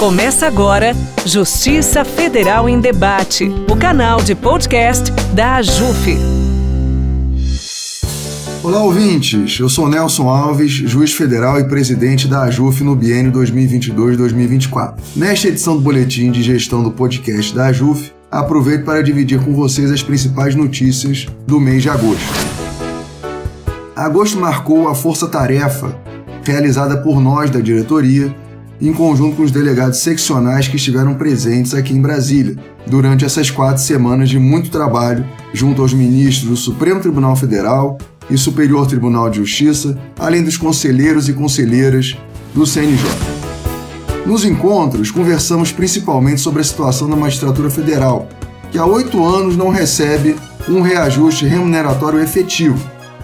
Começa agora Justiça Federal em Debate, o canal de podcast da AJUF. Olá, ouvintes. Eu sou Nelson Alves, juiz federal e presidente da AJUF no biênio 2022-2024. Nesta edição do boletim de gestão do podcast da AJUF, aproveito para dividir com vocês as principais notícias do mês de agosto. Agosto marcou a força-tarefa realizada por nós da diretoria, em conjunto com os delegados seccionais que estiveram presentes aqui em Brasília, durante essas quatro semanas de muito trabalho junto aos ministros do Supremo Tribunal Federal e Superior Tribunal de Justiça, além dos conselheiros e conselheiras do CNJ. Nos encontros, conversamos principalmente sobre a situação da magistratura federal, que há oito anos não recebe um reajuste remuneratório efetivo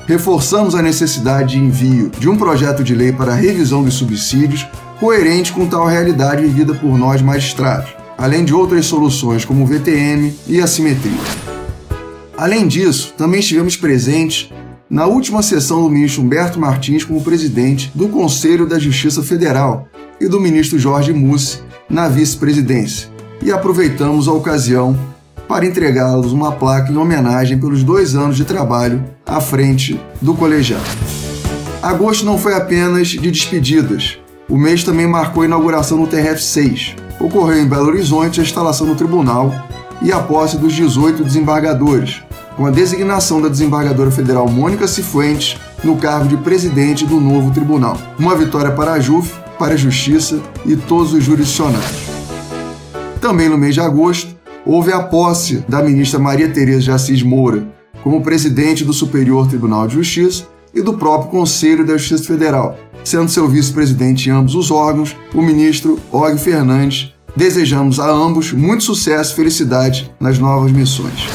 reforçamos a necessidade de envio de um projeto de lei para a revisão dos subsídios coerente com tal realidade vivida por nós magistrados, além de outras soluções como o VTM e a simetria. Além disso, também estivemos presentes na última sessão do ministro Humberto Martins como presidente do Conselho da Justiça Federal e do ministro Jorge Mussi na vice-presidência, e aproveitamos a ocasião para entregá-los uma placa em homenagem pelos dois anos de trabalho à frente do colegiado. Agosto não foi apenas de despedidas. O mês também marcou a inauguração do TRF-6. Ocorreu em Belo Horizonte a instalação do tribunal e a posse dos 18 desembargadores, com a designação da desembargadora federal Mônica Cifuentes no cargo de presidente do novo tribunal. Uma vitória para a JUF, para a Justiça e todos os jurisdicionados. Também no mês de agosto, houve a posse da ministra Maria Tereza de Assis Moura como presidente do Superior Tribunal de Justiça e do próprio Conselho da Justiça Federal, sendo seu vice-presidente em ambos os órgãos o ministro Og Fernandes. Desejamos a ambos muito sucesso e felicidade nas novas missões.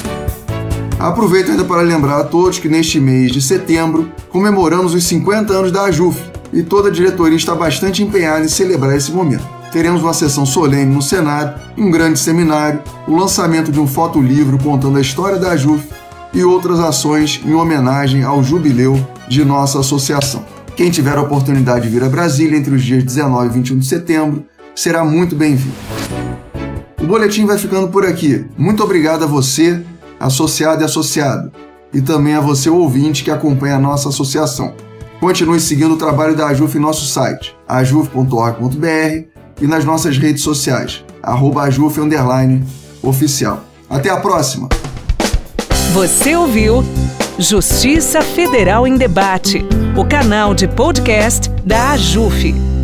Aproveito ainda para lembrar a todos que neste mês de setembro comemoramos os 50 anos da AJUF e toda a diretoria está bastante empenhada em celebrar esse momento teremos uma sessão solene no Senado, um grande seminário, o lançamento de um fotolivro contando a história da JUF e outras ações em homenagem ao jubileu de nossa associação. Quem tiver a oportunidade de vir a Brasília entre os dias 19 e 21 de setembro será muito bem-vindo. O boletim vai ficando por aqui. Muito obrigado a você, associado e associado, e também a você, ouvinte, que acompanha a nossa associação. Continue seguindo o trabalho da AJUF em nosso site, ajuf.org.br e nas nossas redes sociais, oficial. Até a próxima! Você ouviu Justiça Federal em Debate, o canal de podcast da AJUF.